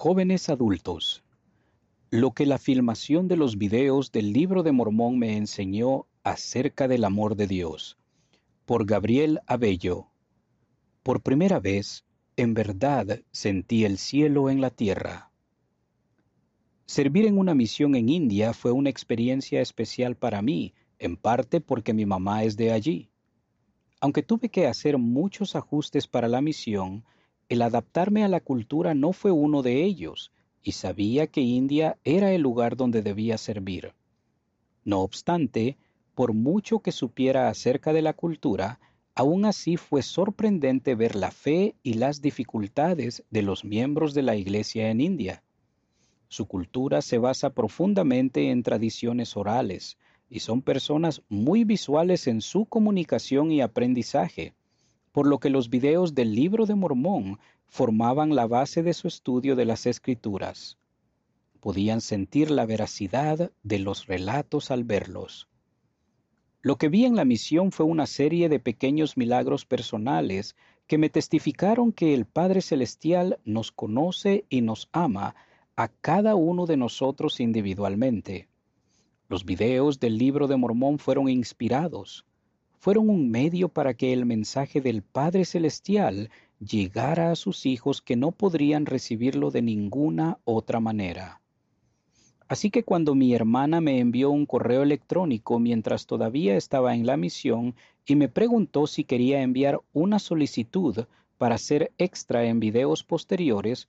Jóvenes adultos. Lo que la filmación de los videos del libro de Mormón me enseñó acerca del amor de Dios. Por Gabriel Abello. Por primera vez, en verdad, sentí el cielo en la tierra. Servir en una misión en India fue una experiencia especial para mí, en parte porque mi mamá es de allí. Aunque tuve que hacer muchos ajustes para la misión, el adaptarme a la cultura no fue uno de ellos, y sabía que India era el lugar donde debía servir. No obstante, por mucho que supiera acerca de la cultura, aún así fue sorprendente ver la fe y las dificultades de los miembros de la Iglesia en India. Su cultura se basa profundamente en tradiciones orales, y son personas muy visuales en su comunicación y aprendizaje por lo que los videos del libro de Mormón formaban la base de su estudio de las escrituras. Podían sentir la veracidad de los relatos al verlos. Lo que vi en la misión fue una serie de pequeños milagros personales que me testificaron que el Padre Celestial nos conoce y nos ama a cada uno de nosotros individualmente. Los videos del libro de Mormón fueron inspirados, fueron un medio para que el mensaje del Padre Celestial llegara a sus hijos que no podrían recibirlo de ninguna otra manera. Así que cuando mi hermana me envió un correo electrónico mientras todavía estaba en la misión y me preguntó si quería enviar una solicitud para ser extra en videos posteriores,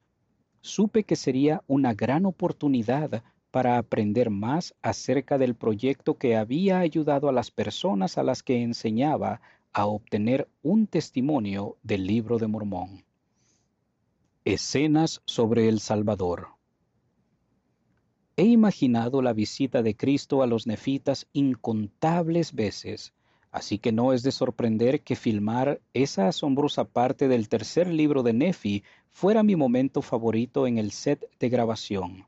supe que sería una gran oportunidad para aprender más acerca del proyecto que había ayudado a las personas a las que enseñaba a obtener un testimonio del libro de Mormón. Escenas sobre el Salvador. He imaginado la visita de Cristo a los nefitas incontables veces, así que no es de sorprender que filmar esa asombrosa parte del tercer libro de Nefi fuera mi momento favorito en el set de grabación.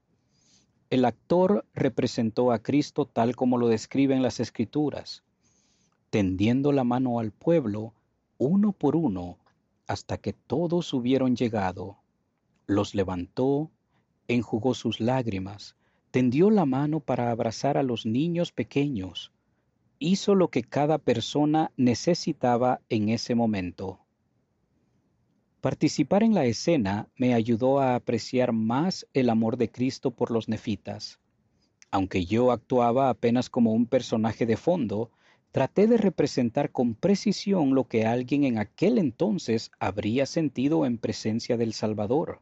El actor representó a Cristo tal como lo describen las escrituras, tendiendo la mano al pueblo, uno por uno, hasta que todos hubieron llegado. Los levantó, enjugó sus lágrimas, tendió la mano para abrazar a los niños pequeños, hizo lo que cada persona necesitaba en ese momento. Participar en la escena me ayudó a apreciar más el amor de Cristo por los nefitas. Aunque yo actuaba apenas como un personaje de fondo, traté de representar con precisión lo que alguien en aquel entonces habría sentido en presencia del Salvador.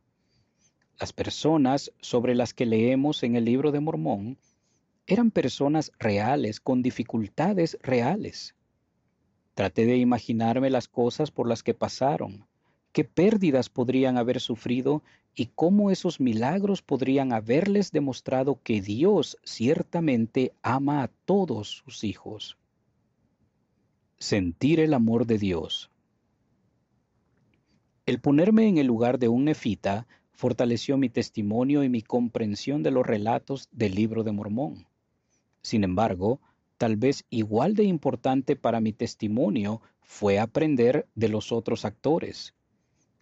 Las personas sobre las que leemos en el libro de Mormón eran personas reales con dificultades reales. Traté de imaginarme las cosas por las que pasaron, qué pérdidas podrían haber sufrido y cómo esos milagros podrían haberles demostrado que Dios ciertamente ama a todos sus hijos. Sentir el amor de Dios. El ponerme en el lugar de un nefita fortaleció mi testimonio y mi comprensión de los relatos del libro de Mormón. Sin embargo, tal vez igual de importante para mi testimonio fue aprender de los otros actores.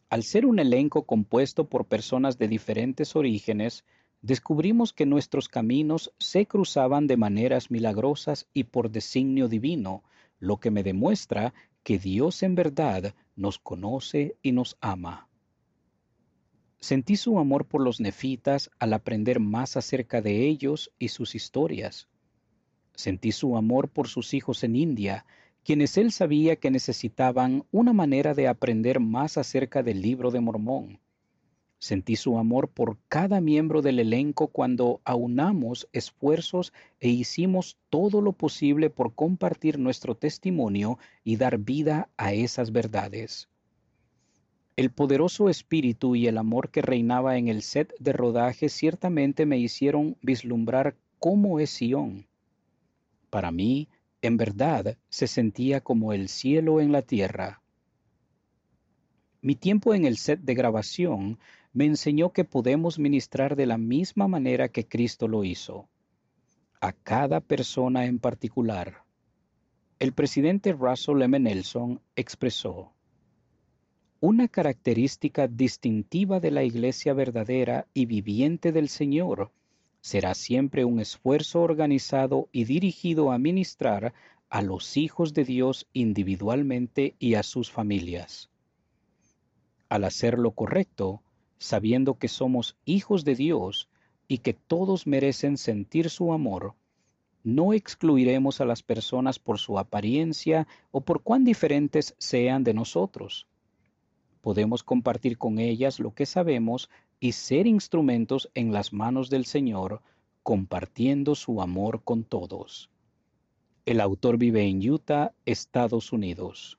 Al ser un elenco compuesto por personas de diferentes orígenes, descubrimos que nuestros caminos se cruzaban de maneras milagrosas y por designio divino, lo que me demuestra que Dios en verdad nos conoce y nos ama. Sentí su amor por los nefitas al aprender más acerca de ellos y sus historias. Sentí su amor por sus hijos en India quienes él sabía que necesitaban una manera de aprender más acerca del libro de Mormón. Sentí su amor por cada miembro del elenco cuando aunamos esfuerzos e hicimos todo lo posible por compartir nuestro testimonio y dar vida a esas verdades. El poderoso espíritu y el amor que reinaba en el set de rodaje ciertamente me hicieron vislumbrar cómo es Sion. Para mí, en verdad se sentía como el cielo en la tierra. Mi tiempo en el set de grabación me enseñó que podemos ministrar de la misma manera que Cristo lo hizo, a cada persona en particular. El presidente Russell M. Nelson expresó, Una característica distintiva de la Iglesia verdadera y viviente del Señor será siempre un esfuerzo organizado y dirigido a ministrar a los hijos de Dios individualmente y a sus familias. Al hacer lo correcto, sabiendo que somos hijos de Dios y que todos merecen sentir su amor, no excluiremos a las personas por su apariencia o por cuán diferentes sean de nosotros podemos compartir con ellas lo que sabemos y ser instrumentos en las manos del Señor, compartiendo su amor con todos. El autor vive en Utah, Estados Unidos.